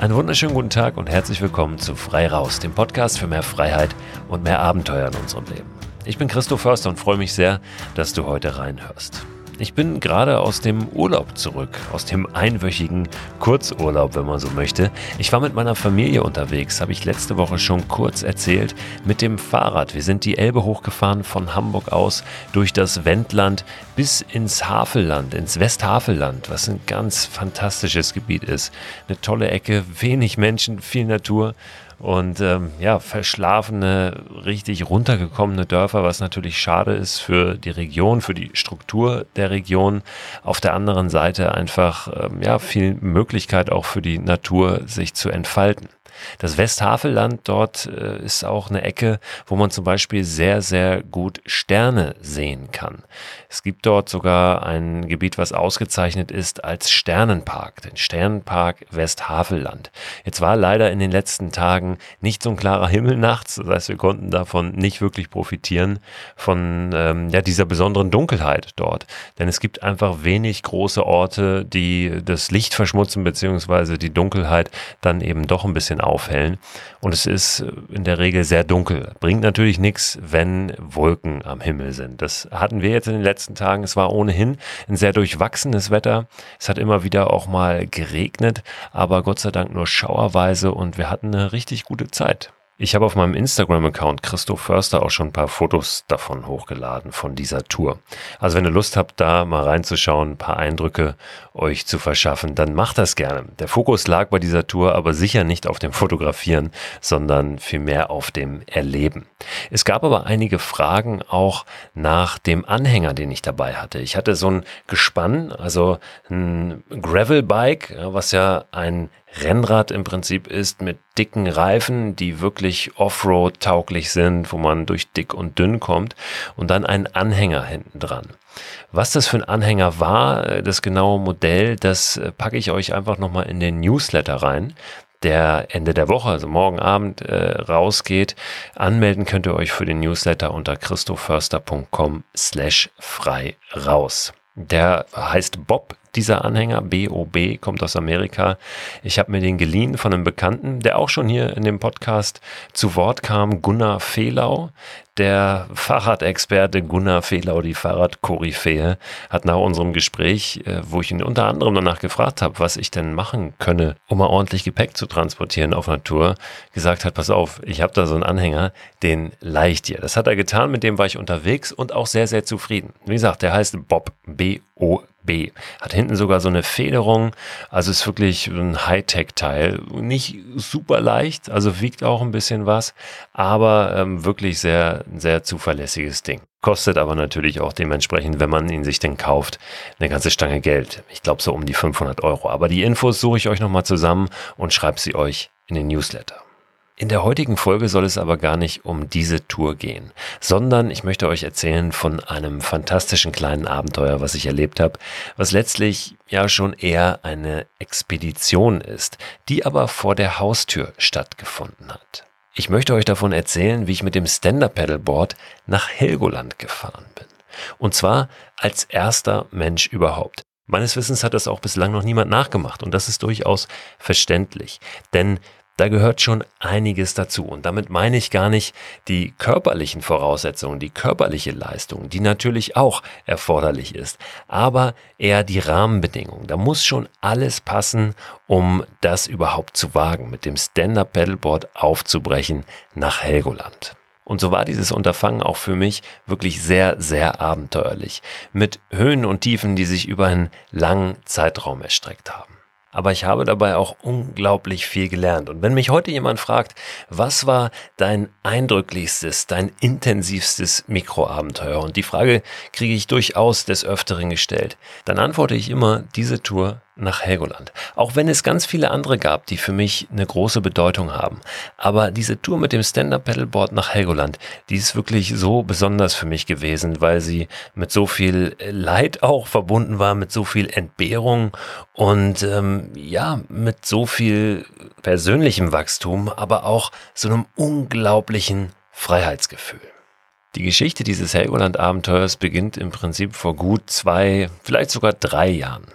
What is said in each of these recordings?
Einen wunderschönen guten Tag und herzlich willkommen zu Frei Raus, dem Podcast für mehr Freiheit und mehr Abenteuer in unserem Leben. Ich bin Christoph Förster und freue mich sehr, dass du heute reinhörst. Ich bin gerade aus dem Urlaub zurück, aus dem einwöchigen Kurzurlaub, wenn man so möchte. Ich war mit meiner Familie unterwegs, habe ich letzte Woche schon kurz erzählt, mit dem Fahrrad. Wir sind die Elbe hochgefahren von Hamburg aus durch das Wendland bis ins Havelland, ins Westhavelland, was ein ganz fantastisches Gebiet ist. Eine tolle Ecke, wenig Menschen, viel Natur und ähm, ja, verschlafene, richtig runtergekommene Dörfer, was natürlich schade ist für die Region, für die Struktur der Region. Auf der anderen Seite einfach ähm, ja, viel Möglichkeit auch für die Natur, sich zu entfalten. Das Westhavelland dort äh, ist auch eine Ecke, wo man zum Beispiel sehr, sehr gut Sterne sehen kann. Es gibt dort sogar ein Gebiet, was ausgezeichnet ist als Sternenpark, den Sternenpark Westhavelland. Jetzt war leider in den letzten Tagen nicht so ein klarer Himmel nachts, das heißt, wir konnten davon nicht wirklich profitieren, von ähm, ja, dieser besonderen Dunkelheit dort. Denn es gibt einfach wenig große Orte, die das Licht verschmutzen, beziehungsweise die Dunkelheit dann eben doch ein bisschen aufhellen. Und es ist in der Regel sehr dunkel. Bringt natürlich nichts, wenn Wolken am Himmel sind. Das hatten wir jetzt in den letzten Tagen. Es war ohnehin ein sehr durchwachsenes Wetter. Es hat immer wieder auch mal geregnet, aber Gott sei Dank nur schauerweise und wir hatten eine richtig gute Zeit. Ich habe auf meinem Instagram-Account Christoph Förster auch schon ein paar Fotos davon hochgeladen, von dieser Tour. Also wenn ihr Lust habt, da mal reinzuschauen, ein paar Eindrücke euch zu verschaffen, dann macht das gerne. Der Fokus lag bei dieser Tour aber sicher nicht auf dem Fotografieren, sondern vielmehr auf dem Erleben. Es gab aber einige Fragen auch nach dem Anhänger, den ich dabei hatte. Ich hatte so ein Gespann, also ein Gravelbike, was ja ein Rennrad im Prinzip ist mit dicken Reifen, die wirklich Offroad tauglich sind, wo man durch dick und dünn kommt und dann ein Anhänger hinten dran. Was das für ein Anhänger war, äh, das genaue Modell, das äh, packe ich euch einfach nochmal in den Newsletter rein der Ende der Woche, also morgen Abend, äh, rausgeht. Anmelden könnt ihr euch für den Newsletter unter christoförster.com slash frei raus. Der heißt Bob dieser Anhänger, BOB, kommt aus Amerika. Ich habe mir den geliehen von einem Bekannten, der auch schon hier in dem Podcast zu Wort kam, Gunnar Fehlau. Der Fahrradexperte Gunnar Fehlau, die Fahrradkoryphäe, hat nach unserem Gespräch, äh, wo ich ihn unter anderem danach gefragt habe, was ich denn machen könne, um mal ordentlich Gepäck zu transportieren auf Natur, gesagt hat, pass auf, ich habe da so einen Anhänger, den leicht dir. Das hat er getan, mit dem war ich unterwegs und auch sehr, sehr zufrieden. Wie gesagt, der heißt Bob, B-O B. Hat hinten sogar so eine Federung, also ist wirklich ein Hightech-Teil. Nicht super leicht, also wiegt auch ein bisschen was, aber ähm, wirklich sehr, sehr zuverlässiges Ding. Kostet aber natürlich auch dementsprechend, wenn man ihn sich denn kauft, eine ganze Stange Geld. Ich glaube so um die 500 Euro. Aber die Infos suche ich euch nochmal zusammen und schreibe sie euch in den Newsletter. In der heutigen Folge soll es aber gar nicht um diese Tour gehen, sondern ich möchte euch erzählen von einem fantastischen kleinen Abenteuer, was ich erlebt habe, was letztlich ja schon eher eine Expedition ist, die aber vor der Haustür stattgefunden hat. Ich möchte euch davon erzählen, wie ich mit dem Stand-Up-Paddleboard nach Helgoland gefahren bin. Und zwar als erster Mensch überhaupt. Meines Wissens hat das auch bislang noch niemand nachgemacht und das ist durchaus verständlich, denn da gehört schon einiges dazu. Und damit meine ich gar nicht die körperlichen Voraussetzungen, die körperliche Leistung, die natürlich auch erforderlich ist, aber eher die Rahmenbedingungen. Da muss schon alles passen, um das überhaupt zu wagen, mit dem Stand-Up-Paddleboard aufzubrechen nach Helgoland. Und so war dieses Unterfangen auch für mich wirklich sehr, sehr abenteuerlich, mit Höhen und Tiefen, die sich über einen langen Zeitraum erstreckt haben aber ich habe dabei auch unglaublich viel gelernt. Und wenn mich heute jemand fragt, was war dein eindrücklichstes, dein intensivstes Mikroabenteuer? Und die Frage kriege ich durchaus des Öfteren gestellt, dann antworte ich immer, diese Tour nach Helgoland. Auch wenn es ganz viele andere gab, die für mich eine große Bedeutung haben. Aber diese Tour mit dem Stand-Up-Pedalboard nach Helgoland, die ist wirklich so besonders für mich gewesen, weil sie mit so viel Leid auch verbunden war, mit so viel Entbehrung und ähm, ja, mit so viel persönlichem Wachstum, aber auch so einem unglaublichen Freiheitsgefühl. Die Geschichte dieses Helgoland-Abenteuers beginnt im Prinzip vor gut zwei, vielleicht sogar drei Jahren.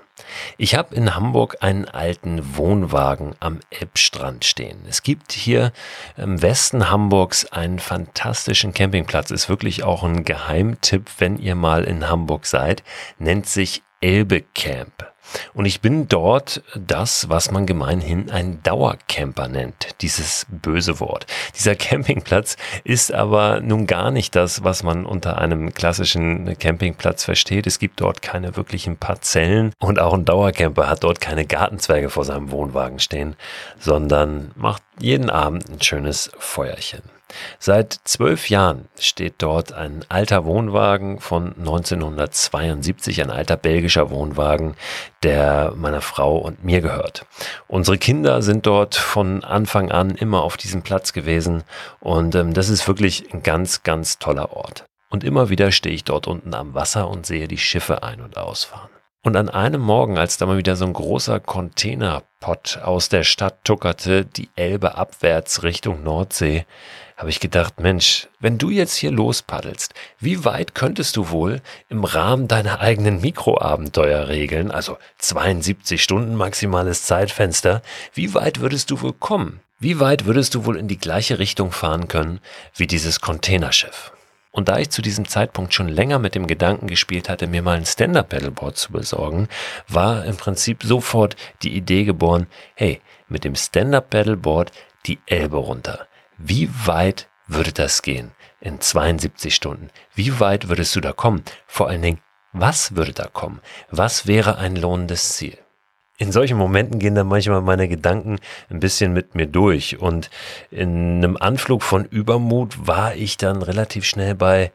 Ich habe in Hamburg einen alten Wohnwagen am Elbstrand stehen. Es gibt hier im Westen Hamburgs einen fantastischen Campingplatz. Ist wirklich auch ein Geheimtipp, wenn ihr mal in Hamburg seid. Nennt sich Elbe Camp. Und ich bin dort das, was man gemeinhin ein Dauercamper nennt, dieses böse Wort. Dieser Campingplatz ist aber nun gar nicht das, was man unter einem klassischen Campingplatz versteht. Es gibt dort keine wirklichen Parzellen und auch ein Dauercamper hat dort keine Gartenzwerge vor seinem Wohnwagen stehen, sondern macht jeden Abend ein schönes Feuerchen. Seit zwölf Jahren steht dort ein alter Wohnwagen von 1972, ein alter belgischer Wohnwagen, der meiner Frau und mir gehört. Unsere Kinder sind dort von Anfang an immer auf diesem Platz gewesen und ähm, das ist wirklich ein ganz, ganz toller Ort. Und immer wieder stehe ich dort unten am Wasser und sehe die Schiffe ein- und ausfahren. Und an einem Morgen, als da mal wieder so ein großer Containerpott aus der Stadt tuckerte, die Elbe abwärts Richtung Nordsee, habe ich gedacht, Mensch, wenn du jetzt hier lospaddelst, wie weit könntest du wohl im Rahmen deiner eigenen Mikroabenteuer regeln, also 72 Stunden maximales Zeitfenster, wie weit würdest du wohl kommen? Wie weit würdest du wohl in die gleiche Richtung fahren können wie dieses Containerschiff? Und da ich zu diesem Zeitpunkt schon länger mit dem Gedanken gespielt hatte, mir mal ein Stand-Up-Paddleboard zu besorgen, war im Prinzip sofort die Idee geboren, hey, mit dem Stand-Up-Paddleboard die Elbe runter. Wie weit würde das gehen in 72 Stunden? Wie weit würdest du da kommen? Vor allen Dingen, was würde da kommen? Was wäre ein lohnendes Ziel? in solchen Momenten gehen dann manchmal meine Gedanken ein bisschen mit mir durch. Und in einem Anflug von Übermut war ich dann relativ schnell bei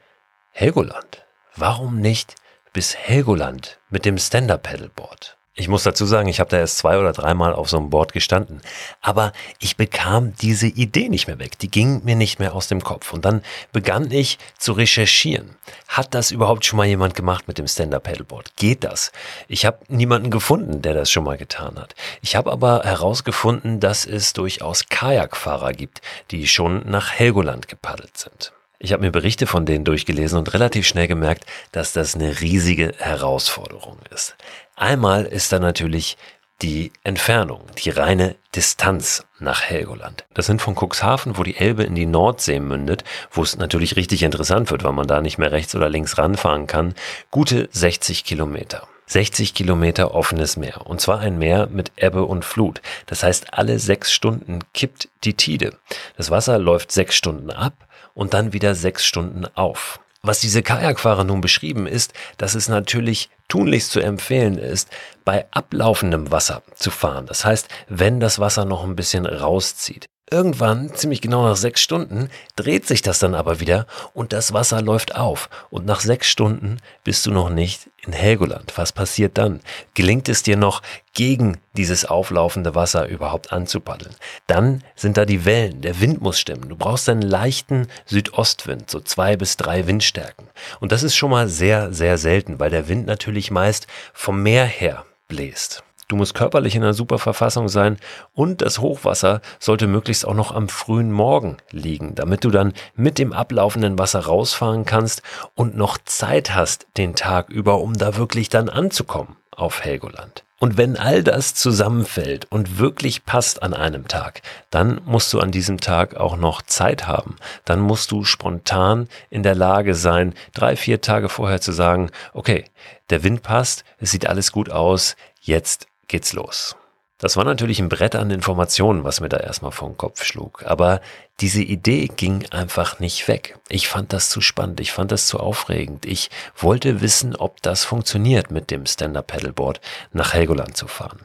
Helgoland. Warum nicht bis Helgoland mit dem Stand-Up-Paddleboard? Ich muss dazu sagen, ich habe da erst zwei oder dreimal auf so einem Board gestanden. Aber ich bekam diese Idee nicht mehr weg. Die ging mir nicht mehr aus dem Kopf. Und dann begann ich zu recherchieren. Hat das überhaupt schon mal jemand gemacht mit dem Stand-Up-Paddleboard? Geht das? Ich habe niemanden gefunden, der das schon mal getan hat. Ich habe aber herausgefunden, dass es durchaus Kajakfahrer gibt, die schon nach Helgoland gepaddelt sind. Ich habe mir Berichte von denen durchgelesen und relativ schnell gemerkt, dass das eine riesige Herausforderung ist. Einmal ist da natürlich die Entfernung, die reine Distanz nach Helgoland. Das sind von Cuxhaven, wo die Elbe in die Nordsee mündet, wo es natürlich richtig interessant wird, weil man da nicht mehr rechts oder links ranfahren kann, gute 60 Kilometer. 60 Kilometer offenes Meer. Und zwar ein Meer mit Ebbe und Flut. Das heißt, alle sechs Stunden kippt die Tide. Das Wasser läuft sechs Stunden ab und dann wieder sechs Stunden auf. Was diese Kajakfahrer nun beschrieben ist, dass es natürlich tunlichst zu empfehlen ist, bei ablaufendem Wasser zu fahren. Das heißt, wenn das Wasser noch ein bisschen rauszieht. Irgendwann, ziemlich genau nach sechs Stunden, dreht sich das dann aber wieder und das Wasser läuft auf. Und nach sechs Stunden bist du noch nicht in Helgoland. Was passiert dann? Gelingt es dir noch, gegen dieses auflaufende Wasser überhaupt anzupaddeln? Dann sind da die Wellen, der Wind muss stimmen. Du brauchst einen leichten Südostwind, so zwei bis drei Windstärken. Und das ist schon mal sehr, sehr selten, weil der Wind natürlich meist vom Meer her bläst. Du musst körperlich in einer super Verfassung sein und das Hochwasser sollte möglichst auch noch am frühen Morgen liegen, damit du dann mit dem ablaufenden Wasser rausfahren kannst und noch Zeit hast den Tag über, um da wirklich dann anzukommen auf Helgoland. Und wenn all das zusammenfällt und wirklich passt an einem Tag, dann musst du an diesem Tag auch noch Zeit haben. Dann musst du spontan in der Lage sein, drei, vier Tage vorher zu sagen, okay, der Wind passt, es sieht alles gut aus, jetzt geht's los. Das war natürlich ein Brett an Informationen, was mir da erstmal vor den Kopf schlug. Aber diese Idee ging einfach nicht weg. Ich fand das zu spannend, ich fand das zu aufregend. Ich wollte wissen, ob das funktioniert, mit dem Stand-Up-Paddleboard nach Helgoland zu fahren.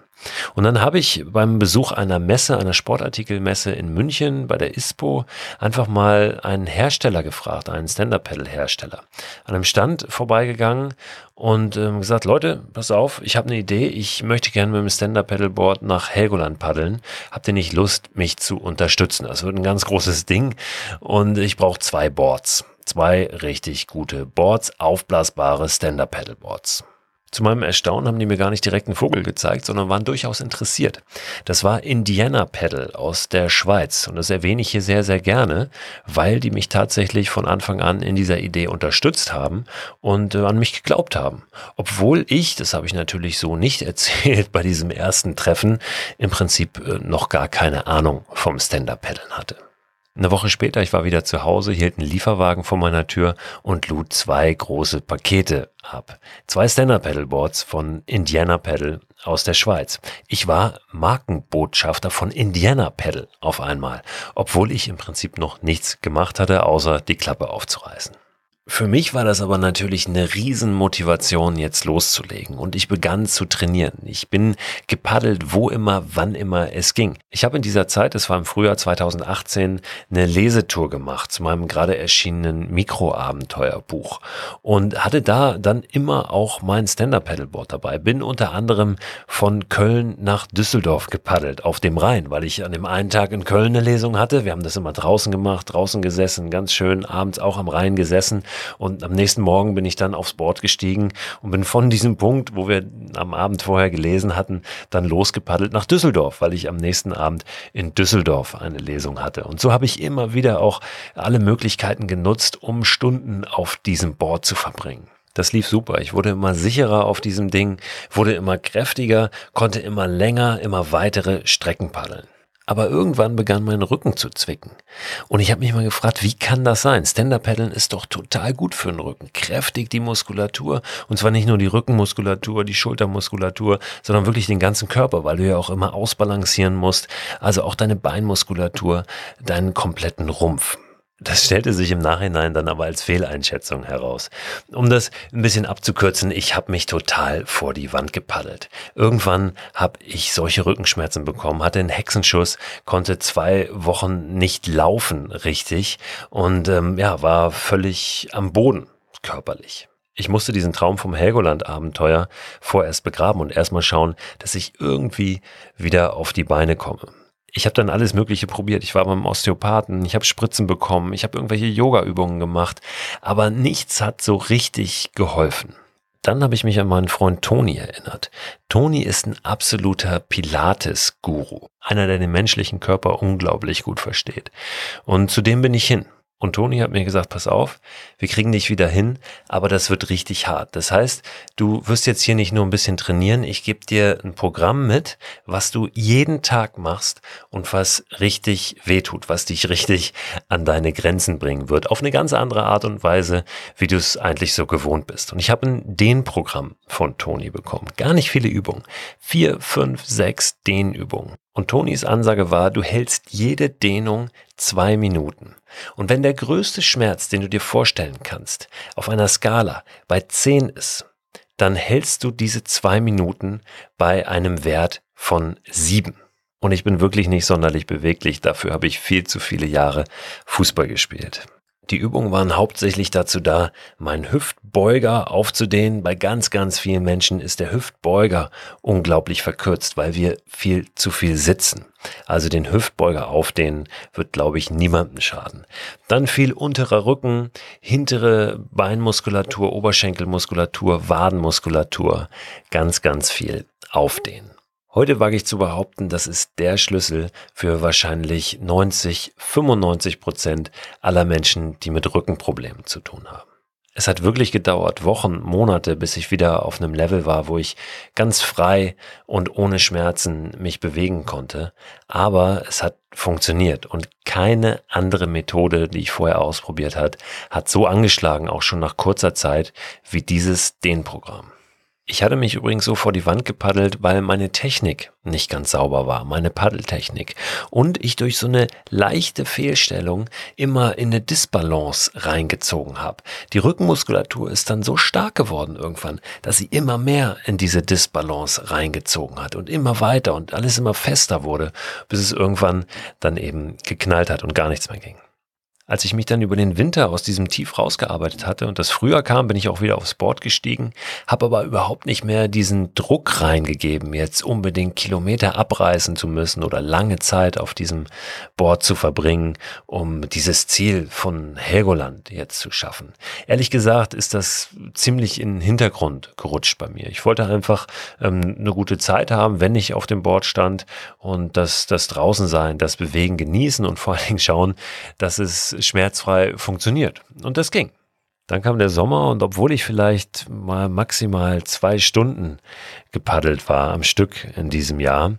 Und dann habe ich beim Besuch einer Messe, einer Sportartikelmesse in München bei der ISPO einfach mal einen Hersteller gefragt, einen Stand-Up-Pedal-Hersteller. An einem Stand vorbeigegangen und ähm, gesagt, Leute, pass auf, ich habe eine Idee, ich möchte gerne mit dem Stand-Up-Pedalboard nach Helgoland paddeln. Habt ihr nicht Lust, mich zu unterstützen? Das wird ein ganz großes Ding und ich brauche zwei Boards. Zwei richtig gute Boards, aufblasbare Stand-Up-Pedalboards. Zu meinem Erstaunen haben die mir gar nicht direkt einen Vogel gezeigt, sondern waren durchaus interessiert. Das war Indiana Pedal aus der Schweiz und das erwähne ich hier sehr, sehr gerne, weil die mich tatsächlich von Anfang an in dieser Idee unterstützt haben und äh, an mich geglaubt haben. Obwohl ich, das habe ich natürlich so nicht erzählt bei diesem ersten Treffen, im Prinzip äh, noch gar keine Ahnung vom Stand-Up-Paddeln hatte. Eine Woche später, ich war wieder zu Hause, hielt ein Lieferwagen vor meiner Tür und lud zwei große Pakete ab. Zwei Stand-Up-Pedalboards von Indiana Pedal aus der Schweiz. Ich war Markenbotschafter von Indiana Pedal auf einmal, obwohl ich im Prinzip noch nichts gemacht hatte, außer die Klappe aufzureißen. Für mich war das aber natürlich eine Riesenmotivation, jetzt loszulegen. Und ich begann zu trainieren. Ich bin gepaddelt, wo immer, wann immer es ging. Ich habe in dieser Zeit, es war im Frühjahr 2018, eine Lesetour gemacht zu meinem gerade erschienenen Mikroabenteuerbuch. Und hatte da dann immer auch mein Stand-Up-Paddleboard dabei. Bin unter anderem von Köln nach Düsseldorf gepaddelt, auf dem Rhein, weil ich an dem einen Tag in Köln eine Lesung hatte. Wir haben das immer draußen gemacht, draußen gesessen, ganz schön, abends auch am Rhein gesessen und am nächsten Morgen bin ich dann aufs Board gestiegen und bin von diesem Punkt, wo wir am Abend vorher gelesen hatten, dann losgepaddelt nach Düsseldorf, weil ich am nächsten Abend in Düsseldorf eine Lesung hatte. Und so habe ich immer wieder auch alle Möglichkeiten genutzt, um Stunden auf diesem Board zu verbringen. Das lief super. Ich wurde immer sicherer auf diesem Ding, wurde immer kräftiger, konnte immer länger, immer weitere Strecken paddeln. Aber irgendwann begann mein Rücken zu zwicken. Und ich habe mich mal gefragt, wie kann das sein? Stand-Up-Paddeln ist doch total gut für den Rücken. Kräftig die Muskulatur. Und zwar nicht nur die Rückenmuskulatur, die Schultermuskulatur, sondern wirklich den ganzen Körper, weil du ja auch immer ausbalancieren musst. Also auch deine Beinmuskulatur, deinen kompletten Rumpf. Das stellte sich im Nachhinein dann aber als Fehleinschätzung heraus. Um das ein bisschen abzukürzen, ich habe mich total vor die Wand gepaddelt. Irgendwann habe ich solche Rückenschmerzen bekommen, hatte einen Hexenschuss, konnte zwei Wochen nicht laufen richtig und ähm, ja, war völlig am Boden körperlich. Ich musste diesen Traum vom Helgoland-Abenteuer vorerst begraben und erstmal schauen, dass ich irgendwie wieder auf die Beine komme ich habe dann alles Mögliche probiert. Ich war beim Osteopathen, ich habe Spritzen bekommen, ich habe irgendwelche Yoga-Übungen gemacht, aber nichts hat so richtig geholfen. Dann habe ich mich an meinen Freund Toni erinnert. Toni ist ein absoluter Pilates-Guru, einer, der den menschlichen Körper unglaublich gut versteht. Und zu dem bin ich hin. Und Toni hat mir gesagt, pass auf, wir kriegen dich wieder hin, aber das wird richtig hart. Das heißt, du wirst jetzt hier nicht nur ein bisschen trainieren, ich gebe dir ein Programm mit, was du jeden Tag machst und was richtig wehtut, was dich richtig an deine Grenzen bringen wird. Auf eine ganz andere Art und Weise, wie du es eigentlich so gewohnt bist. Und ich habe ein Dehnprogramm von Toni bekommen. Gar nicht viele Übungen. Vier, fünf, sechs Dehnübungen. Und Tonis Ansage war, du hältst jede Dehnung zwei Minuten. Und wenn der größte Schmerz, den du dir vorstellen kannst, auf einer Skala bei zehn ist, dann hältst du diese zwei Minuten bei einem Wert von sieben. Und ich bin wirklich nicht sonderlich beweglich, dafür habe ich viel zu viele Jahre Fußball gespielt. Die Übungen waren hauptsächlich dazu da, meinen Hüftbeuger aufzudehnen. Bei ganz, ganz vielen Menschen ist der Hüftbeuger unglaublich verkürzt, weil wir viel zu viel sitzen. Also den Hüftbeuger aufdehnen wird, glaube ich, niemandem schaden. Dann viel unterer Rücken, hintere Beinmuskulatur, Oberschenkelmuskulatur, Wadenmuskulatur. Ganz, ganz viel aufdehnen. Heute wage ich zu behaupten, das ist der Schlüssel für wahrscheinlich 90, 95 Prozent aller Menschen, die mit Rückenproblemen zu tun haben. Es hat wirklich gedauert, Wochen, Monate, bis ich wieder auf einem Level war, wo ich ganz frei und ohne Schmerzen mich bewegen konnte. Aber es hat funktioniert und keine andere Methode, die ich vorher ausprobiert hat, hat so angeschlagen, auch schon nach kurzer Zeit, wie dieses Dehnprogramm. Ich hatte mich übrigens so vor die Wand gepaddelt, weil meine Technik nicht ganz sauber war, meine Paddeltechnik. Und ich durch so eine leichte Fehlstellung immer in eine Disbalance reingezogen habe. Die Rückenmuskulatur ist dann so stark geworden irgendwann, dass sie immer mehr in diese Disbalance reingezogen hat und immer weiter und alles immer fester wurde, bis es irgendwann dann eben geknallt hat und gar nichts mehr ging. Als ich mich dann über den Winter aus diesem Tief rausgearbeitet hatte und das Frühjahr kam, bin ich auch wieder aufs Board gestiegen, habe aber überhaupt nicht mehr diesen Druck reingegeben, jetzt unbedingt Kilometer abreißen zu müssen oder lange Zeit auf diesem Board zu verbringen, um dieses Ziel von Helgoland jetzt zu schaffen. Ehrlich gesagt ist das ziemlich in den Hintergrund gerutscht bei mir. Ich wollte einfach ähm, eine gute Zeit haben, wenn ich auf dem Board stand und das, das draußen sein, das Bewegen genießen und vor allen Dingen schauen, dass es schmerzfrei funktioniert. Und das ging. Dann kam der Sommer und obwohl ich vielleicht mal maximal zwei Stunden gepaddelt war am Stück in diesem Jahr,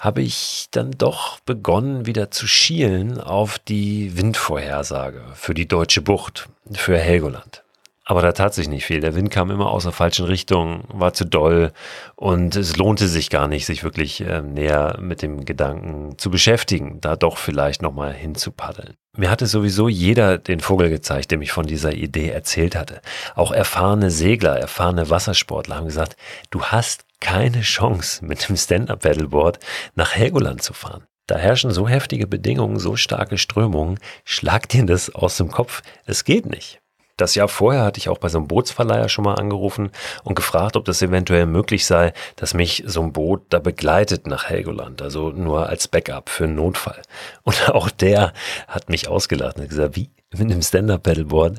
habe ich dann doch begonnen wieder zu schielen auf die Windvorhersage für die deutsche Bucht, für Helgoland. Aber da tat sich nicht viel. Der Wind kam immer aus der falschen Richtung, war zu doll und es lohnte sich gar nicht, sich wirklich äh, näher mit dem Gedanken zu beschäftigen, da doch vielleicht nochmal hinzupaddeln. Mir hatte sowieso jeder den Vogel gezeigt, der mich von dieser Idee erzählt hatte. Auch erfahrene Segler, erfahrene Wassersportler haben gesagt, du hast keine Chance, mit dem Stand-Up-Paddleboard nach Helgoland zu fahren. Da herrschen so heftige Bedingungen, so starke Strömungen, schlag dir das aus dem Kopf. Es geht nicht. Das Jahr vorher hatte ich auch bei so einem Bootsverleiher schon mal angerufen und gefragt, ob das eventuell möglich sei, dass mich so ein Boot da begleitet nach Helgoland, also nur als Backup für einen Notfall. Und auch der hat mich ausgelacht und gesagt, wie? Mit einem Stand-Up-Paddleboard?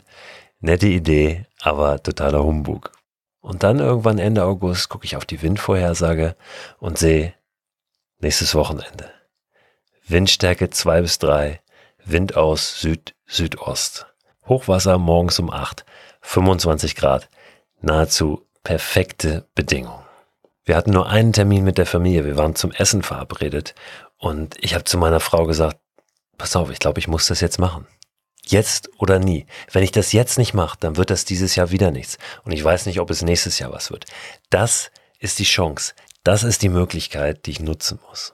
Nette Idee, aber totaler Humbug. Und dann irgendwann Ende August gucke ich auf die Windvorhersage und sehe nächstes Wochenende. Windstärke 2 bis 3, Wind aus Süd-Südost. Hochwasser morgens um 8, 25 Grad, nahezu perfekte Bedingungen. Wir hatten nur einen Termin mit der Familie, wir waren zum Essen verabredet und ich habe zu meiner Frau gesagt, pass auf, ich glaube, ich muss das jetzt machen. Jetzt oder nie. Wenn ich das jetzt nicht mache, dann wird das dieses Jahr wieder nichts. Und ich weiß nicht, ob es nächstes Jahr was wird. Das ist die Chance. Das ist die Möglichkeit, die ich nutzen muss.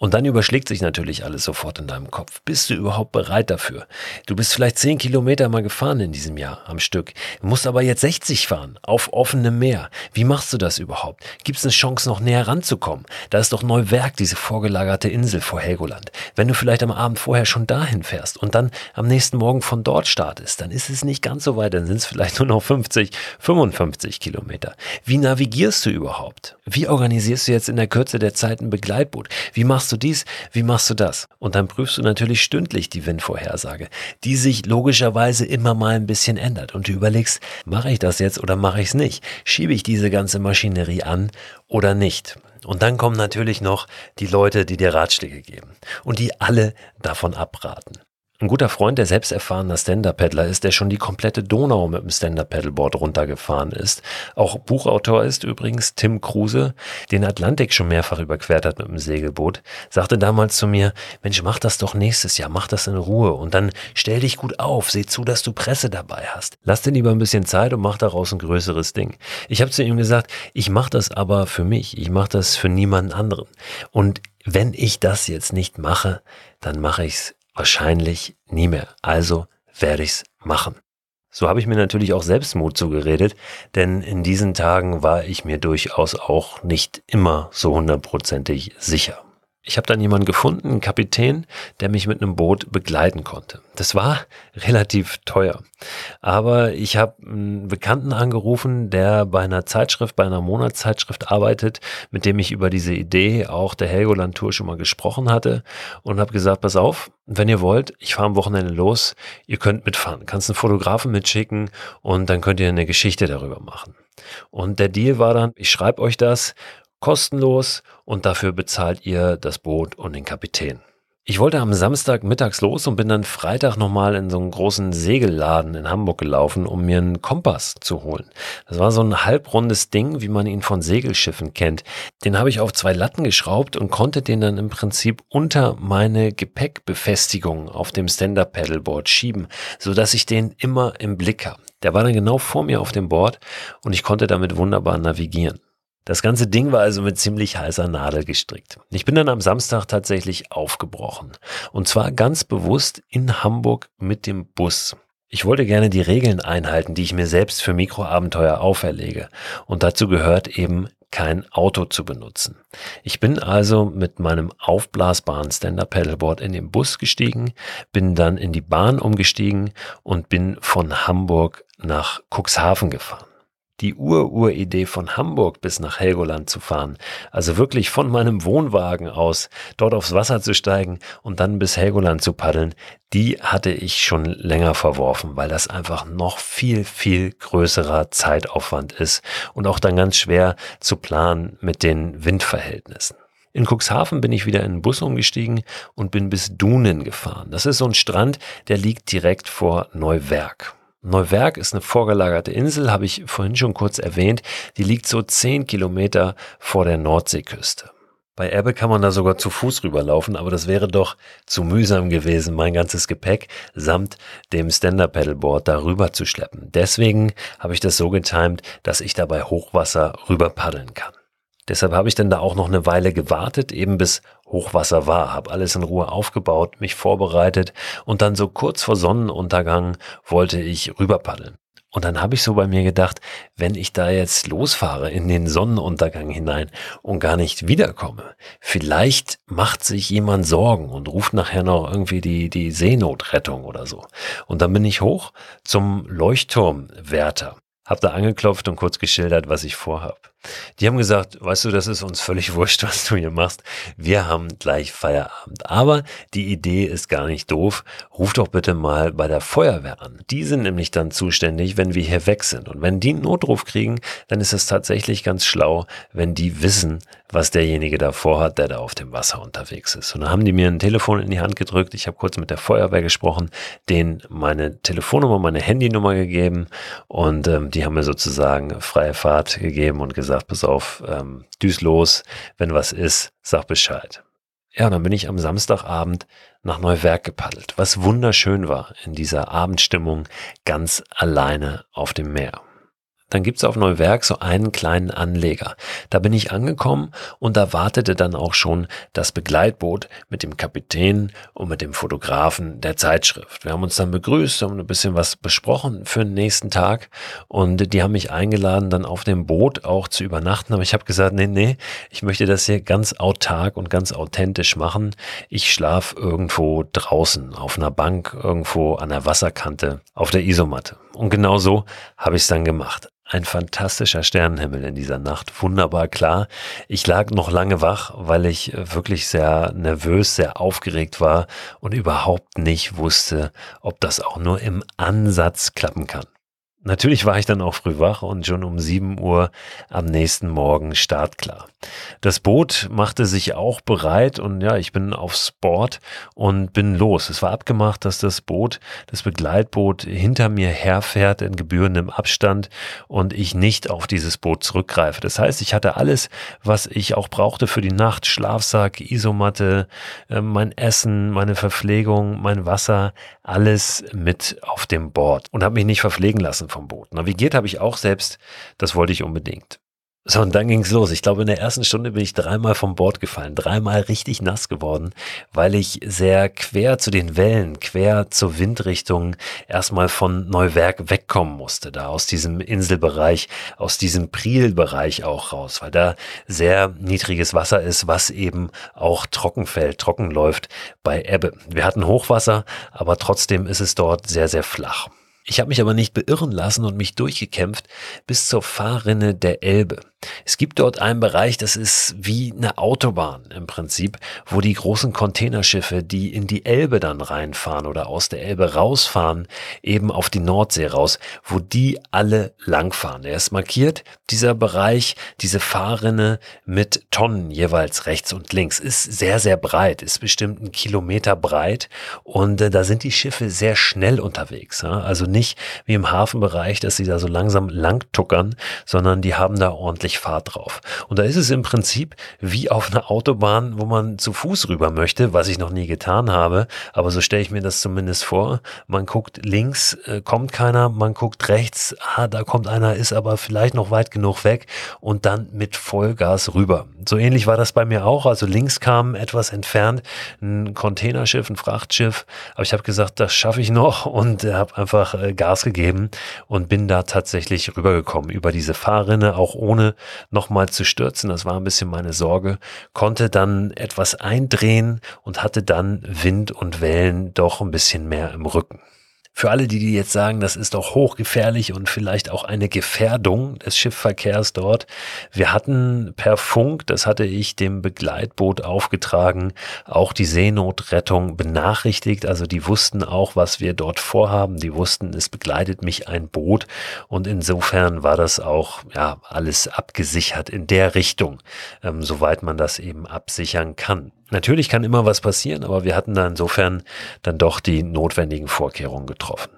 Und dann überschlägt sich natürlich alles sofort in deinem Kopf. Bist du überhaupt bereit dafür? Du bist vielleicht 10 Kilometer mal gefahren in diesem Jahr am Stück, musst aber jetzt 60 fahren, auf offenem Meer. Wie machst du das überhaupt? Gibt es eine Chance, noch näher ranzukommen? Da ist doch Neuwerk, diese vorgelagerte Insel vor Helgoland. Wenn du vielleicht am Abend vorher schon dahin fährst und dann am nächsten Morgen von dort startest, dann ist es nicht ganz so weit, dann sind es vielleicht nur noch 50, 55 Kilometer. Wie navigierst du überhaupt? Wie organisierst du jetzt in der Kürze der Zeit ein Begleitboot? Wie machst machst du dies, wie machst du das? Und dann prüfst du natürlich stündlich die Windvorhersage, die sich logischerweise immer mal ein bisschen ändert. Und du überlegst, mache ich das jetzt oder mache ich es nicht? Schiebe ich diese ganze Maschinerie an oder nicht? Und dann kommen natürlich noch die Leute, die dir Ratschläge geben und die alle davon abraten. Ein guter Freund, der selbst erfahrener Stand-Up-Paddler ist, der schon die komplette Donau mit dem Stand-Up-Paddleboard runtergefahren ist. Auch Buchautor ist übrigens Tim Kruse, den Atlantik schon mehrfach überquert hat mit dem Segelboot, sagte damals zu mir, Mensch, mach das doch nächstes Jahr, mach das in Ruhe und dann stell dich gut auf, seh zu, dass du Presse dabei hast. Lass dir lieber ein bisschen Zeit und mach daraus ein größeres Ding. Ich habe zu ihm gesagt, ich mach das aber für mich, ich mach das für niemanden anderen. Und wenn ich das jetzt nicht mache, dann mache ich's Wahrscheinlich nie mehr. Also werde ich's machen. So habe ich mir natürlich auch Selbstmut zugeredet, denn in diesen Tagen war ich mir durchaus auch nicht immer so hundertprozentig sicher. Ich habe dann jemanden gefunden, einen Kapitän, der mich mit einem Boot begleiten konnte. Das war relativ teuer. Aber ich habe einen Bekannten angerufen, der bei einer Zeitschrift, bei einer Monatszeitschrift arbeitet, mit dem ich über diese Idee auch der Helgoland-Tour schon mal gesprochen hatte und habe gesagt, pass auf, wenn ihr wollt, ich fahre am Wochenende los, ihr könnt mitfahren, kannst einen Fotografen mitschicken und dann könnt ihr eine Geschichte darüber machen. Und der Deal war dann, ich schreibe euch das kostenlos und dafür bezahlt ihr das Boot und den Kapitän. Ich wollte am Samstag mittags los und bin dann Freitag nochmal in so einen großen Segelladen in Hamburg gelaufen, um mir einen Kompass zu holen. Das war so ein halbrundes Ding, wie man ihn von Segelschiffen kennt. Den habe ich auf zwei Latten geschraubt und konnte den dann im Prinzip unter meine Gepäckbefestigung auf dem Stand-Up-Paddleboard schieben, sodass ich den immer im Blick habe. Der war dann genau vor mir auf dem Board und ich konnte damit wunderbar navigieren. Das ganze Ding war also mit ziemlich heißer Nadel gestrickt. Ich bin dann am Samstag tatsächlich aufgebrochen. Und zwar ganz bewusst in Hamburg mit dem Bus. Ich wollte gerne die Regeln einhalten, die ich mir selbst für Mikroabenteuer auferlege. Und dazu gehört eben kein Auto zu benutzen. Ich bin also mit meinem aufblasbaren Stand-Up-Paddleboard in den Bus gestiegen, bin dann in die Bahn umgestiegen und bin von Hamburg nach Cuxhaven gefahren die Ur-Ur-Idee von Hamburg bis nach Helgoland zu fahren. Also wirklich von meinem Wohnwagen aus dort aufs Wasser zu steigen und dann bis Helgoland zu paddeln, die hatte ich schon länger verworfen, weil das einfach noch viel, viel größerer Zeitaufwand ist und auch dann ganz schwer zu planen mit den Windverhältnissen. In Cuxhaven bin ich wieder in den Bus umgestiegen und bin bis Dunen gefahren. Das ist so ein Strand, der liegt direkt vor Neuwerk. Neuwerk ist eine vorgelagerte Insel, habe ich vorhin schon kurz erwähnt. Die liegt so zehn Kilometer vor der Nordseeküste. Bei Ebbe kann man da sogar zu Fuß rüberlaufen, aber das wäre doch zu mühsam gewesen, mein ganzes Gepäck samt dem Stand-Up-Paddleboard darüber zu schleppen. Deswegen habe ich das so getimt, dass ich da bei Hochwasser rüber paddeln kann. Deshalb habe ich dann da auch noch eine Weile gewartet, eben bis Hochwasser war, habe alles in Ruhe aufgebaut, mich vorbereitet und dann so kurz vor Sonnenuntergang wollte ich rüber paddeln. Und dann habe ich so bei mir gedacht, wenn ich da jetzt losfahre in den Sonnenuntergang hinein und gar nicht wiederkomme, vielleicht macht sich jemand Sorgen und ruft nachher noch irgendwie die, die Seenotrettung oder so. Und dann bin ich hoch zum Leuchtturmwärter, habe da angeklopft und kurz geschildert, was ich vorhab. Die haben gesagt, weißt du, das ist uns völlig wurscht, was du hier machst. Wir haben gleich Feierabend. Aber die Idee ist gar nicht doof. Ruf doch bitte mal bei der Feuerwehr an. Die sind nämlich dann zuständig, wenn wir hier weg sind. Und wenn die einen Notruf kriegen, dann ist es tatsächlich ganz schlau, wenn die wissen, was derjenige da vorhat, der da auf dem Wasser unterwegs ist. Und dann haben die mir ein Telefon in die Hand gedrückt. Ich habe kurz mit der Feuerwehr gesprochen, denen meine Telefonnummer, meine Handynummer gegeben und ähm, die haben mir sozusagen freie Fahrt gegeben und gesagt, pass auf, ähm, düs los, wenn was ist, sag Bescheid. Ja, dann bin ich am Samstagabend nach Neuwerk gepaddelt, was wunderschön war in dieser Abendstimmung ganz alleine auf dem Meer dann gibt's auf Neuwerk so einen kleinen Anleger. Da bin ich angekommen und da wartete dann auch schon das Begleitboot mit dem Kapitän und mit dem Fotografen der Zeitschrift. Wir haben uns dann begrüßt, haben ein bisschen was besprochen für den nächsten Tag und die haben mich eingeladen, dann auf dem Boot auch zu übernachten. Aber ich habe gesagt, nee, nee, ich möchte das hier ganz autark und ganz authentisch machen. Ich schlaf irgendwo draußen auf einer Bank, irgendwo an der Wasserkante, auf der Isomatte. Und genau so habe ich es dann gemacht. Ein fantastischer Sternenhimmel in dieser Nacht, wunderbar klar. Ich lag noch lange wach, weil ich äh, wirklich sehr nervös, sehr aufgeregt war und überhaupt nicht wusste, ob das auch nur im Ansatz klappen kann. Natürlich war ich dann auch früh wach und schon um 7 Uhr am nächsten Morgen startklar. Das Boot machte sich auch bereit und ja, ich bin aufs Board und bin los. Es war abgemacht, dass das Boot, das Begleitboot hinter mir herfährt in gebührendem Abstand und ich nicht auf dieses Boot zurückgreife. Das heißt, ich hatte alles, was ich auch brauchte für die Nacht. Schlafsack, Isomatte, äh, mein Essen, meine Verpflegung, mein Wasser, alles mit auf dem Board und habe mich nicht verpflegen lassen vom Boot. Navigiert habe ich auch selbst, das wollte ich unbedingt. So, und dann ging's los. Ich glaube, in der ersten Stunde bin ich dreimal vom Bord gefallen, dreimal richtig nass geworden, weil ich sehr quer zu den Wellen, quer zur Windrichtung erstmal von Neuwerk wegkommen musste, da aus diesem Inselbereich, aus diesem Prielbereich auch raus, weil da sehr niedriges Wasser ist, was eben auch trocken fällt, trocken läuft bei Ebbe. Wir hatten Hochwasser, aber trotzdem ist es dort sehr, sehr flach. Ich habe mich aber nicht beirren lassen und mich durchgekämpft bis zur Fahrrinne der Elbe. Es gibt dort einen Bereich, das ist wie eine Autobahn im Prinzip, wo die großen Containerschiffe, die in die Elbe dann reinfahren oder aus der Elbe rausfahren, eben auf die Nordsee raus, wo die alle langfahren. Er ist markiert, dieser Bereich, diese Fahrrinne mit Tonnen jeweils rechts und links, ist sehr, sehr breit, ist bestimmt ein Kilometer breit und äh, da sind die Schiffe sehr schnell unterwegs. Ja? Also nicht wie im Hafenbereich, dass sie da so langsam lang tuckern, sondern die haben da ordentlich ordentlich Fahrt drauf. Und da ist es im Prinzip wie auf einer Autobahn, wo man zu Fuß rüber möchte, was ich noch nie getan habe. Aber so stelle ich mir das zumindest vor. Man guckt links, äh, kommt keiner, man guckt rechts, ah, da kommt einer, ist aber vielleicht noch weit genug weg und dann mit Vollgas rüber. So ähnlich war das bei mir auch. Also links kam etwas entfernt ein Containerschiff, ein Frachtschiff. Aber ich habe gesagt, das schaffe ich noch und habe einfach äh, Gas gegeben und bin da tatsächlich rübergekommen über diese Fahrrinne, auch ohne nochmal zu stürzen. Das war ein bisschen meine Sorge. Konnte dann etwas eindrehen und hatte dann Wind und Wellen doch ein bisschen mehr im Rücken. Für alle, die, die jetzt sagen, das ist doch hochgefährlich und vielleicht auch eine Gefährdung des Schiffverkehrs dort. Wir hatten per Funk, das hatte ich dem Begleitboot aufgetragen, auch die Seenotrettung benachrichtigt. Also die wussten auch, was wir dort vorhaben. Die wussten, es begleitet mich ein Boot. Und insofern war das auch, ja, alles abgesichert in der Richtung, ähm, soweit man das eben absichern kann. Natürlich kann immer was passieren, aber wir hatten da insofern dann doch die notwendigen Vorkehrungen getroffen.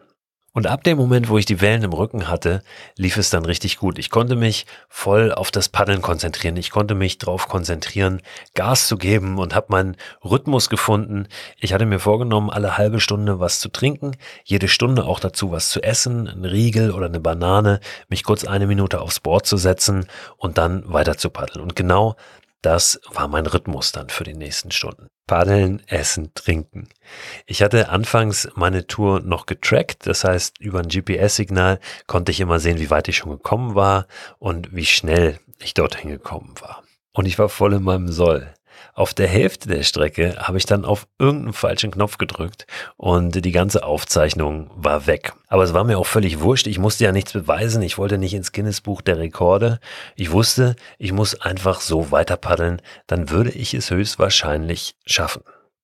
Und ab dem Moment, wo ich die Wellen im Rücken hatte, lief es dann richtig gut. Ich konnte mich voll auf das Paddeln konzentrieren. Ich konnte mich darauf konzentrieren, Gas zu geben und habe meinen Rhythmus gefunden. Ich hatte mir vorgenommen, alle halbe Stunde was zu trinken, jede Stunde auch dazu was zu essen, ein Riegel oder eine Banane, mich kurz eine Minute aufs Board zu setzen und dann weiter zu paddeln. Und genau das war mein Rhythmus dann für die nächsten Stunden. Paddeln, essen, trinken. Ich hatte anfangs meine Tour noch getrackt, das heißt über ein GPS-Signal konnte ich immer sehen, wie weit ich schon gekommen war und wie schnell ich dorthin gekommen war. Und ich war voll in meinem Soll. Auf der Hälfte der Strecke habe ich dann auf irgendeinen falschen Knopf gedrückt und die ganze Aufzeichnung war weg. Aber es war mir auch völlig wurscht. Ich musste ja nichts beweisen. Ich wollte nicht ins Guinness-Buch der Rekorde. Ich wusste, ich muss einfach so weiter paddeln. Dann würde ich es höchstwahrscheinlich schaffen.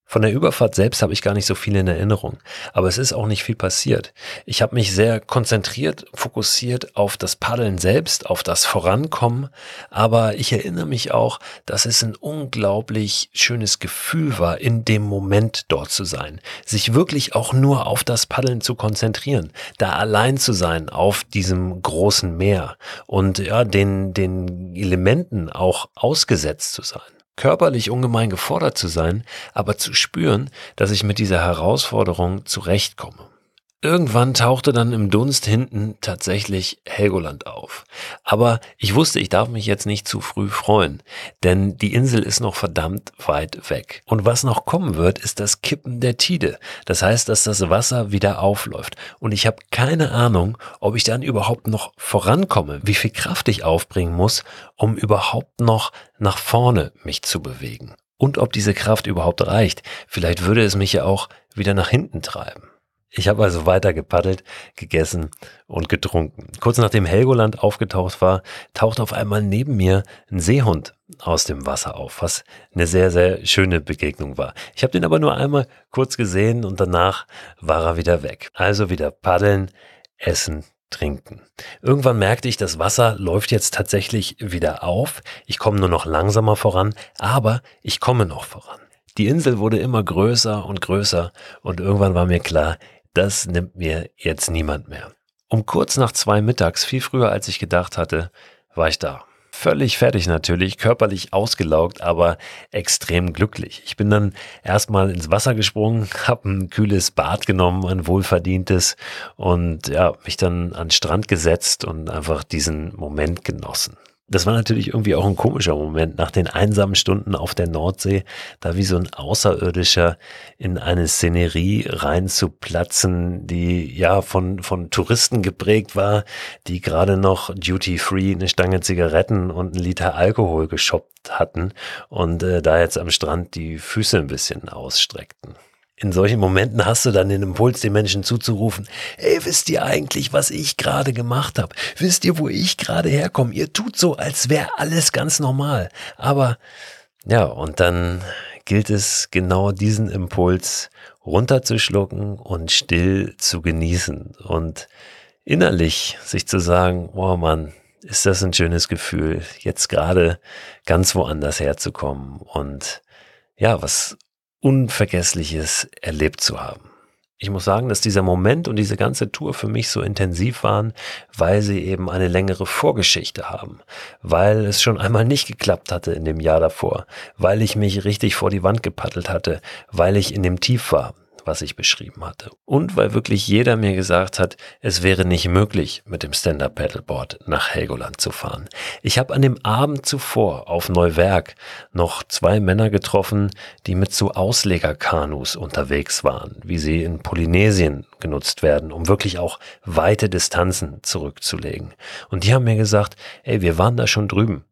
Von der Überfahrt selbst habe ich gar nicht so viel in Erinnerung, aber es ist auch nicht viel passiert. Ich habe mich sehr konzentriert, fokussiert auf das Paddeln selbst, auf das Vorankommen, aber ich erinnere mich auch, dass es ein unglaublich schönes Gefühl war, in dem Moment dort zu sein, sich wirklich auch nur auf das Paddeln zu konzentrieren, da allein zu sein auf diesem großen Meer. Und ja, den, den Elementen auch ausgesetzt zu sein körperlich ungemein gefordert zu sein, aber zu spüren, dass ich mit dieser Herausforderung zurechtkomme. Irgendwann tauchte dann im Dunst hinten tatsächlich Helgoland auf. Aber ich wusste, ich darf mich jetzt nicht zu früh freuen, denn die Insel ist noch verdammt weit weg. Und was noch kommen wird, ist das Kippen der Tide. Das heißt, dass das Wasser wieder aufläuft. Und ich habe keine Ahnung, ob ich dann überhaupt noch vorankomme, wie viel Kraft ich aufbringen muss, um überhaupt noch nach vorne mich zu bewegen. Und ob diese Kraft überhaupt reicht. Vielleicht würde es mich ja auch wieder nach hinten treiben. Ich habe also weiter gepaddelt, gegessen und getrunken. Kurz nachdem Helgoland aufgetaucht war, taucht auf einmal neben mir ein Seehund aus dem Wasser auf, was eine sehr, sehr schöne Begegnung war. Ich habe den aber nur einmal kurz gesehen und danach war er wieder weg. Also wieder paddeln, essen, trinken. Irgendwann merkte ich, das Wasser läuft jetzt tatsächlich wieder auf. Ich komme nur noch langsamer voran, aber ich komme noch voran. Die Insel wurde immer größer und größer und irgendwann war mir klar, das nimmt mir jetzt niemand mehr. Um kurz nach zwei mittags, viel früher als ich gedacht hatte, war ich da. Völlig fertig natürlich, körperlich ausgelaugt, aber extrem glücklich. Ich bin dann erstmal ins Wasser gesprungen, habe ein kühles Bad genommen, ein wohlverdientes und ja, mich dann an den Strand gesetzt und einfach diesen Moment genossen das war natürlich irgendwie auch ein komischer Moment, nach den einsamen Stunden auf der Nordsee, da wie so ein Außerirdischer in eine Szenerie reinzuplatzen, die ja von, von Touristen geprägt war, die gerade noch duty-free eine Stange Zigaretten und einen Liter Alkohol geshoppt hatten und äh, da jetzt am Strand die Füße ein bisschen ausstreckten in solchen Momenten hast du dann den Impuls, den Menschen zuzurufen, ey, wisst ihr eigentlich, was ich gerade gemacht habe? Wisst ihr, wo ich gerade herkomme? Ihr tut so, als wäre alles ganz normal. Aber ja, und dann gilt es genau diesen Impuls runterzuschlucken und still zu genießen und innerlich sich zu sagen, oh Mann, ist das ein schönes Gefühl, jetzt gerade ganz woanders herzukommen und ja, was Unvergessliches erlebt zu haben. Ich muss sagen, dass dieser Moment und diese ganze Tour für mich so intensiv waren, weil sie eben eine längere Vorgeschichte haben, weil es schon einmal nicht geklappt hatte in dem Jahr davor, weil ich mich richtig vor die Wand gepaddelt hatte, weil ich in dem Tief war, was ich beschrieben hatte. Und weil wirklich jeder mir gesagt hat, es wäre nicht möglich, mit dem Stand-Up-Paddleboard nach Helgoland zu fahren. Ich habe an dem Abend zuvor auf Neuwerk noch zwei Männer getroffen, die mit so Auslegerkanus unterwegs waren, wie sie in Polynesien genutzt werden, um wirklich auch weite Distanzen zurückzulegen. Und die haben mir gesagt, ey, wir waren da schon drüben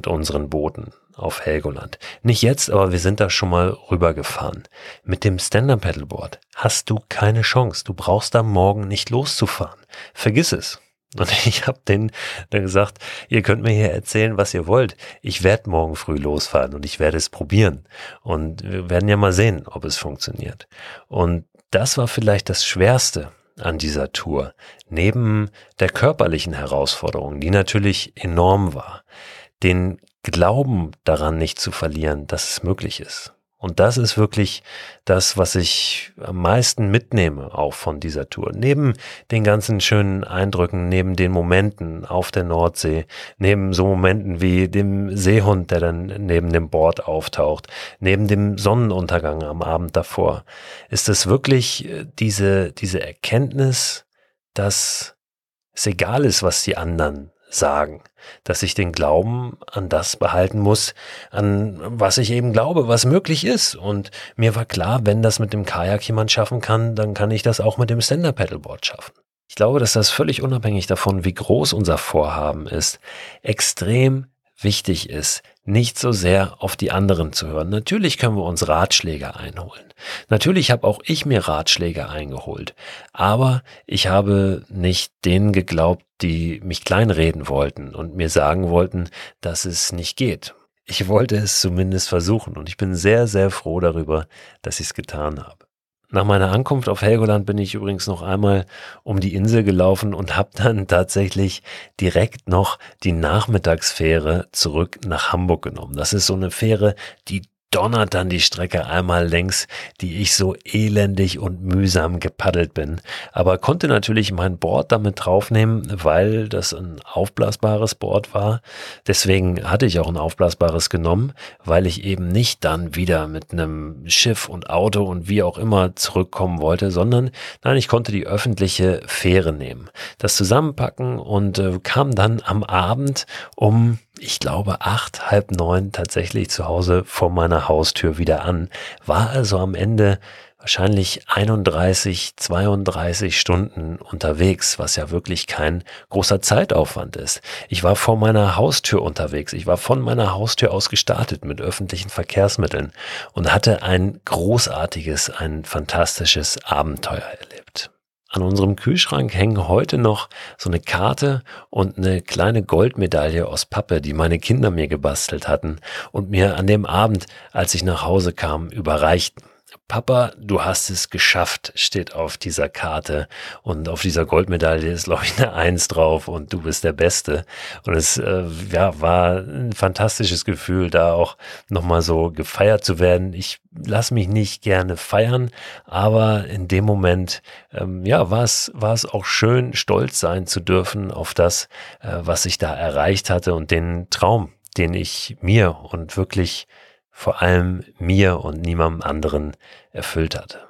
mit unseren Booten auf Helgoland. Nicht jetzt, aber wir sind da schon mal rübergefahren. Mit dem Stand-Up-Paddleboard hast du keine Chance. Du brauchst da morgen nicht loszufahren. Vergiss es. Und ich habe denen dann gesagt, ihr könnt mir hier erzählen, was ihr wollt. Ich werde morgen früh losfahren und ich werde es probieren. Und wir werden ja mal sehen, ob es funktioniert. Und das war vielleicht das Schwerste an dieser Tour, neben der körperlichen Herausforderung, die natürlich enorm war den Glauben daran nicht zu verlieren, dass es möglich ist. Und das ist wirklich das, was ich am meisten mitnehme, auch von dieser Tour. Neben den ganzen schönen Eindrücken, neben den Momenten auf der Nordsee, neben so Momenten wie dem Seehund, der dann neben dem Bord auftaucht, neben dem Sonnenuntergang am Abend davor, ist es wirklich äh, diese, diese Erkenntnis, dass es egal ist, was die anderen sagen, dass ich den Glauben an das behalten muss, an was ich eben glaube, was möglich ist. Und mir war klar, wenn das mit dem Kajak jemand schaffen kann, dann kann ich das auch mit dem Stand-Up Paddleboard schaffen. Ich glaube, dass das völlig unabhängig davon, wie groß unser Vorhaben ist, extrem wichtig ist, nicht so sehr auf die anderen zu hören. Natürlich können wir uns Ratschläge einholen. Natürlich habe auch ich mir Ratschläge eingeholt. Aber ich habe nicht denen geglaubt, die mich kleinreden wollten und mir sagen wollten, dass es nicht geht. Ich wollte es zumindest versuchen und ich bin sehr, sehr froh darüber, dass ich es getan habe. Nach meiner Ankunft auf Helgoland bin ich übrigens noch einmal um die Insel gelaufen und habe dann tatsächlich direkt noch die Nachmittagsfähre zurück nach Hamburg genommen. Das ist so eine Fähre, die donnert dann die Strecke einmal längs, die ich so elendig und mühsam gepaddelt bin. Aber konnte natürlich mein Board damit draufnehmen, weil das ein aufblasbares Board war. Deswegen hatte ich auch ein aufblasbares genommen, weil ich eben nicht dann wieder mit einem Schiff und Auto und wie auch immer zurückkommen wollte, sondern nein, ich konnte die öffentliche Fähre nehmen, das zusammenpacken und äh, kam dann am Abend um ich glaube, acht, halb neun tatsächlich zu Hause vor meiner Haustür wieder an. War also am Ende wahrscheinlich 31, 32 Stunden unterwegs, was ja wirklich kein großer Zeitaufwand ist. Ich war vor meiner Haustür unterwegs. Ich war von meiner Haustür aus gestartet mit öffentlichen Verkehrsmitteln und hatte ein großartiges, ein fantastisches Abenteuer erlebt. An unserem Kühlschrank hängen heute noch so eine Karte und eine kleine Goldmedaille aus Pappe, die meine Kinder mir gebastelt hatten und mir an dem Abend, als ich nach Hause kam, überreichten. Papa, du hast es geschafft, steht auf dieser Karte. Und auf dieser Goldmedaille ist, glaube ich, eine Eins drauf und du bist der Beste. Und es äh, ja, war ein fantastisches Gefühl, da auch nochmal so gefeiert zu werden. Ich lasse mich nicht gerne feiern, aber in dem Moment, ähm, ja, war es, war es auch schön, stolz sein zu dürfen auf das, äh, was ich da erreicht hatte und den Traum, den ich mir und wirklich vor allem mir und niemandem anderen erfüllt hat.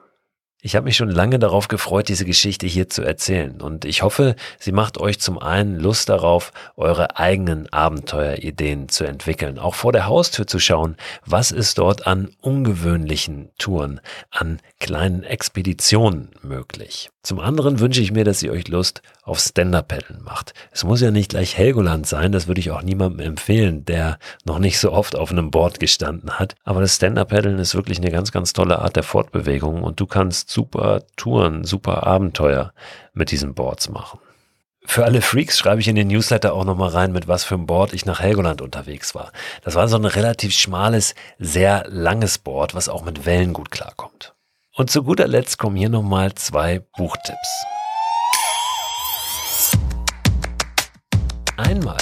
Ich habe mich schon lange darauf gefreut, diese Geschichte hier zu erzählen und ich hoffe, sie macht euch zum einen Lust darauf, eure eigenen Abenteuerideen zu entwickeln, auch vor der Haustür zu schauen, was ist dort an ungewöhnlichen Touren, an kleinen Expeditionen möglich. Zum anderen wünsche ich mir, dass ihr euch Lust auf Stand-Up-Paddeln macht. Es muss ja nicht gleich Helgoland sein, das würde ich auch niemandem empfehlen, der noch nicht so oft auf einem Board gestanden hat. Aber das Stand-Up-Paddeln ist wirklich eine ganz, ganz tolle Art der Fortbewegung und du kannst super Touren, super Abenteuer mit diesen Boards machen. Für alle Freaks schreibe ich in den Newsletter auch nochmal rein, mit was für einem Board ich nach Helgoland unterwegs war. Das war so ein relativ schmales, sehr langes Board, was auch mit Wellen gut klarkommt. Und zu guter Letzt kommen hier nochmal zwei Buchtipps. Einmal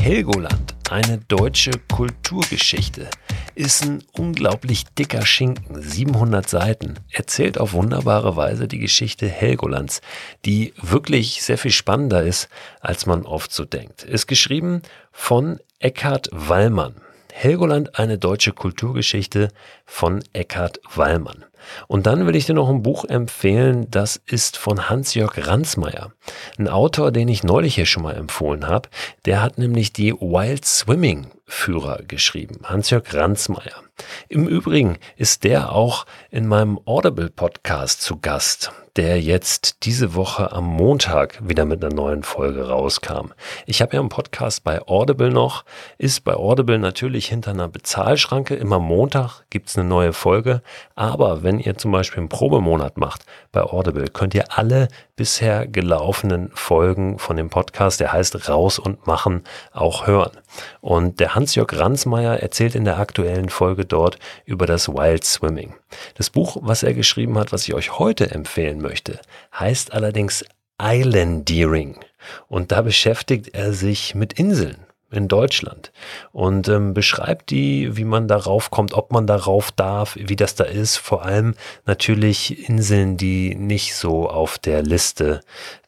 Helgoland, eine deutsche Kulturgeschichte, ist ein unglaublich dicker Schinken, 700 Seiten, erzählt auf wunderbare Weise die Geschichte Helgolands, die wirklich sehr viel spannender ist, als man oft so denkt. Ist geschrieben von Eckhard Wallmann. Helgoland, eine deutsche Kulturgeschichte von Eckhard Wallmann. Und dann will ich dir noch ein Buch empfehlen, das ist von Hans-Jörg Ransmayr. Ein Autor, den ich neulich hier schon mal empfohlen habe. Der hat nämlich die Wild Swimming Führer geschrieben. Hans-Jörg Ransmayr. Im Übrigen ist der auch in meinem Audible Podcast zu Gast der jetzt diese Woche am Montag wieder mit einer neuen Folge rauskam. Ich habe ja einen Podcast bei Audible noch, ist bei Audible natürlich hinter einer Bezahlschranke. Immer Montag gibt's eine neue Folge. Aber wenn ihr zum Beispiel einen Probemonat macht bei Audible, könnt ihr alle bisher gelaufenen Folgen von dem Podcast, der heißt Raus und Machen, auch hören. Und der Hans-Jörg Ransmeier erzählt in der aktuellen Folge dort über das Wild Swimming. Das Buch, was er geschrieben hat, was ich euch heute empfehlen möchte, heißt allerdings Islandeering. Und da beschäftigt er sich mit Inseln in Deutschland und ähm, beschreibt die, wie man darauf kommt, ob man darauf darf, wie das da ist. Vor allem natürlich Inseln, die nicht so auf der Liste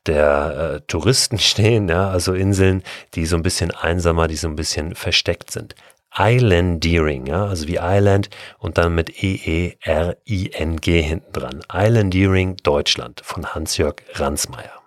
der äh, Touristen stehen, ja, also Inseln, die so ein bisschen einsamer, die so ein bisschen versteckt sind. Islandeering, ja, also wie Island und dann mit E-E-R-I-N-G hinten dran. Islandeering Deutschland von Hans-Jörg Ransmayr.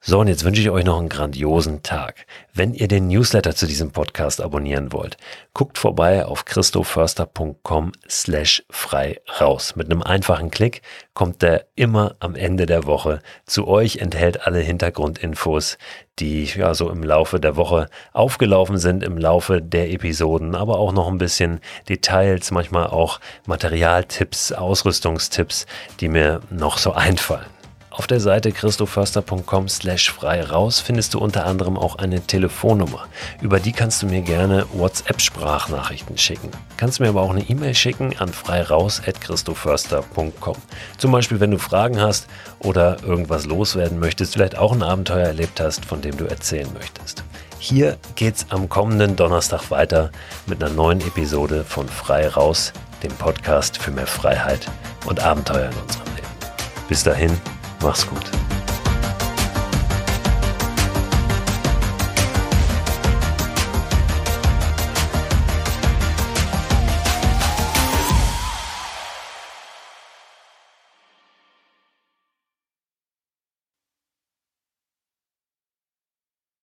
So, und jetzt wünsche ich euch noch einen grandiosen Tag. Wenn ihr den Newsletter zu diesem Podcast abonnieren wollt, guckt vorbei auf christoförster.com slash frei raus. Mit einem einfachen Klick kommt der immer am Ende der Woche zu euch, enthält alle Hintergrundinfos, die ja so im Laufe der Woche aufgelaufen sind, im Laufe der Episoden, aber auch noch ein bisschen Details, manchmal auch Materialtipps, Ausrüstungstipps, die mir noch so einfallen. Auf der Seite christoförster.com slash frei raus findest du unter anderem auch eine Telefonnummer. Über die kannst du mir gerne WhatsApp-Sprachnachrichten schicken. Kannst mir aber auch eine E-Mail schicken an freiraus.christoförster.com. Zum Beispiel, wenn du Fragen hast oder irgendwas loswerden möchtest, vielleicht auch ein Abenteuer erlebt hast, von dem du erzählen möchtest. Hier geht's am kommenden Donnerstag weiter mit einer neuen Episode von Frei Raus, dem Podcast für mehr Freiheit und Abenteuer in unserem Leben. Bis dahin, Mach's gut.